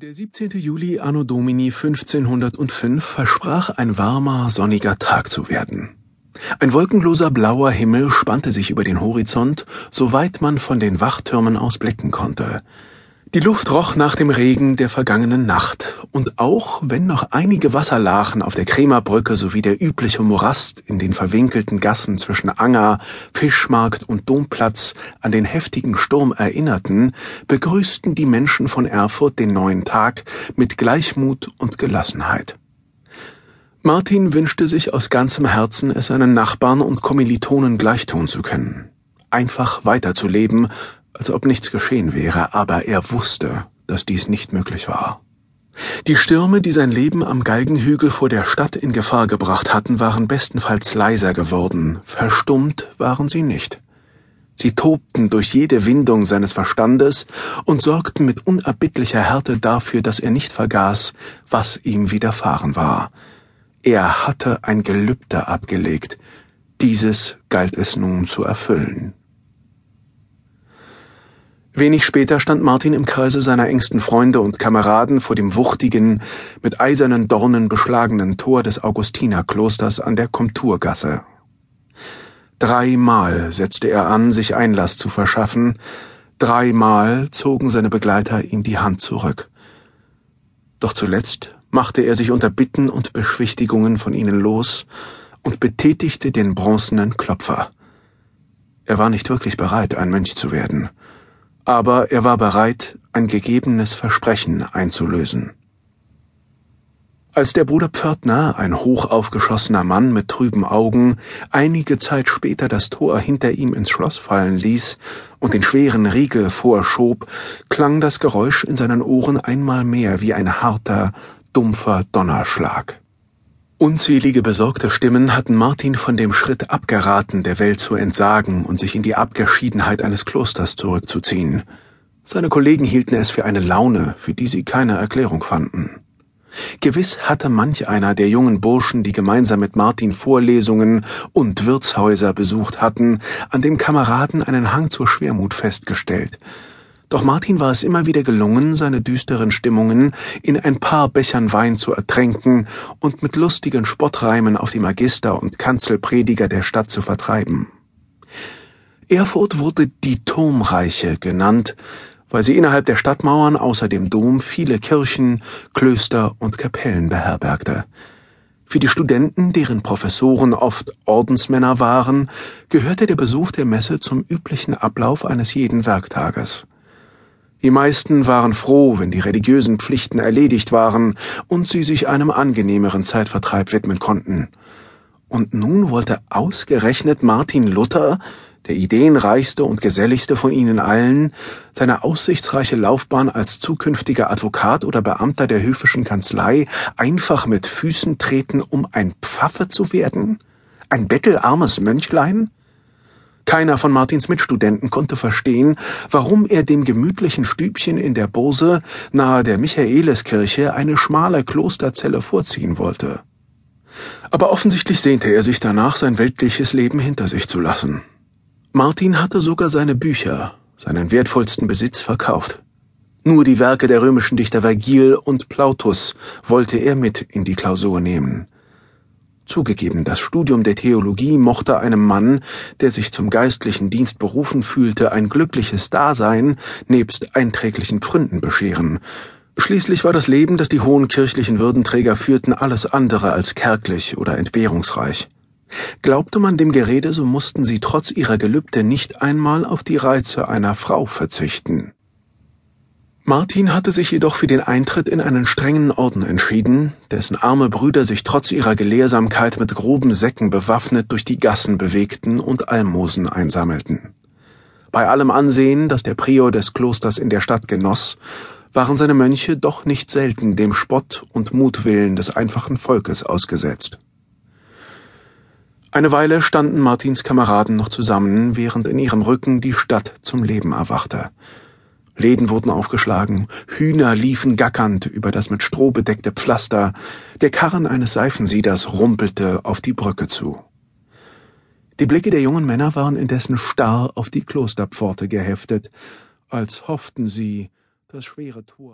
Der 17. Juli anno Domini 1505 versprach ein warmer, sonniger Tag zu werden. Ein wolkenloser blauer Himmel spannte sich über den Horizont, soweit man von den Wachtürmen aus blicken konnte. Die Luft roch nach dem Regen der vergangenen Nacht, und auch wenn noch einige Wasserlachen auf der Krämerbrücke sowie der übliche Morast in den verwinkelten Gassen zwischen Anger, Fischmarkt und Domplatz an den heftigen Sturm erinnerten, begrüßten die Menschen von Erfurt den neuen Tag mit Gleichmut und Gelassenheit. Martin wünschte sich aus ganzem Herzen, es seinen Nachbarn und Kommilitonen gleichtun zu können. Einfach weiterzuleben, als ob nichts geschehen wäre, aber er wusste, dass dies nicht möglich war. Die Stürme, die sein Leben am Galgenhügel vor der Stadt in Gefahr gebracht hatten, waren bestenfalls leiser geworden, verstummt waren sie nicht. Sie tobten durch jede Windung seines Verstandes und sorgten mit unerbittlicher Härte dafür, dass er nicht vergaß, was ihm widerfahren war. Er hatte ein Gelübde abgelegt, dieses galt es nun zu erfüllen. Wenig später stand Martin im Kreise seiner engsten Freunde und Kameraden vor dem wuchtigen, mit eisernen Dornen beschlagenen Tor des Augustinerklosters an der Komturgasse. Dreimal setzte er an, sich Einlass zu verschaffen, dreimal zogen seine Begleiter ihm die Hand zurück. Doch zuletzt machte er sich unter Bitten und Beschwichtigungen von ihnen los und betätigte den bronzenen Klopfer. Er war nicht wirklich bereit, ein Mönch zu werden aber er war bereit, ein gegebenes Versprechen einzulösen. Als der Bruder Pförtner, ein hochaufgeschossener Mann mit trüben Augen, einige Zeit später das Tor hinter ihm ins Schloss fallen ließ und den schweren Riegel vorschob, klang das Geräusch in seinen Ohren einmal mehr wie ein harter, dumpfer Donnerschlag. Unzählige besorgte Stimmen hatten Martin von dem Schritt abgeraten, der Welt zu entsagen und sich in die Abgeschiedenheit eines Klosters zurückzuziehen. Seine Kollegen hielten es für eine Laune, für die sie keine Erklärung fanden. Gewiss hatte manch einer der jungen Burschen, die gemeinsam mit Martin Vorlesungen und Wirtshäuser besucht hatten, an dem Kameraden einen Hang zur Schwermut festgestellt, doch Martin war es immer wieder gelungen, seine düsteren Stimmungen in ein paar Bechern Wein zu ertränken und mit lustigen Spottreimen auf die Magister und Kanzelprediger der Stadt zu vertreiben. Erfurt wurde die Turmreiche genannt, weil sie innerhalb der Stadtmauern außer dem Dom viele Kirchen, Klöster und Kapellen beherbergte. Für die Studenten, deren Professoren oft Ordensmänner waren, gehörte der Besuch der Messe zum üblichen Ablauf eines jeden Werktages. Die meisten waren froh, wenn die religiösen Pflichten erledigt waren und sie sich einem angenehmeren Zeitvertreib widmen konnten. Und nun wollte ausgerechnet Martin Luther, der ideenreichste und geselligste von ihnen allen, seine aussichtsreiche Laufbahn als zukünftiger Advokat oder Beamter der höfischen Kanzlei einfach mit Füßen treten, um ein Pfaffe zu werden? Ein bettelarmes Mönchlein? Keiner von Martins Mitstudenten konnte verstehen, warum er dem gemütlichen Stübchen in der Bose nahe der Michaeliskirche eine schmale Klosterzelle vorziehen wollte. Aber offensichtlich sehnte er sich danach, sein weltliches Leben hinter sich zu lassen. Martin hatte sogar seine Bücher, seinen wertvollsten Besitz, verkauft. Nur die Werke der römischen Dichter Vergil und Plautus wollte er mit in die Klausur nehmen. Zugegeben, das Studium der Theologie mochte einem Mann, der sich zum geistlichen Dienst berufen fühlte, ein glückliches Dasein nebst einträglichen Pfründen bescheren. Schließlich war das Leben, das die hohen kirchlichen Würdenträger führten, alles andere als kärglich oder entbehrungsreich. Glaubte man dem Gerede, so mussten sie trotz ihrer Gelübde nicht einmal auf die Reize einer Frau verzichten. Martin hatte sich jedoch für den Eintritt in einen strengen Orden entschieden, dessen arme Brüder sich trotz ihrer Gelehrsamkeit mit groben Säcken bewaffnet durch die Gassen bewegten und Almosen einsammelten. Bei allem Ansehen, das der Prior des Klosters in der Stadt genoss, waren seine Mönche doch nicht selten dem Spott und Mutwillen des einfachen Volkes ausgesetzt. Eine Weile standen Martins Kameraden noch zusammen, während in ihrem Rücken die Stadt zum Leben erwachte. Läden wurden aufgeschlagen, Hühner liefen gackernd über das mit Stroh bedeckte Pflaster, der Karren eines Seifensieders rumpelte auf die Brücke zu. Die Blicke der jungen Männer waren indessen starr auf die Klosterpforte geheftet, als hofften sie, das schwere Tor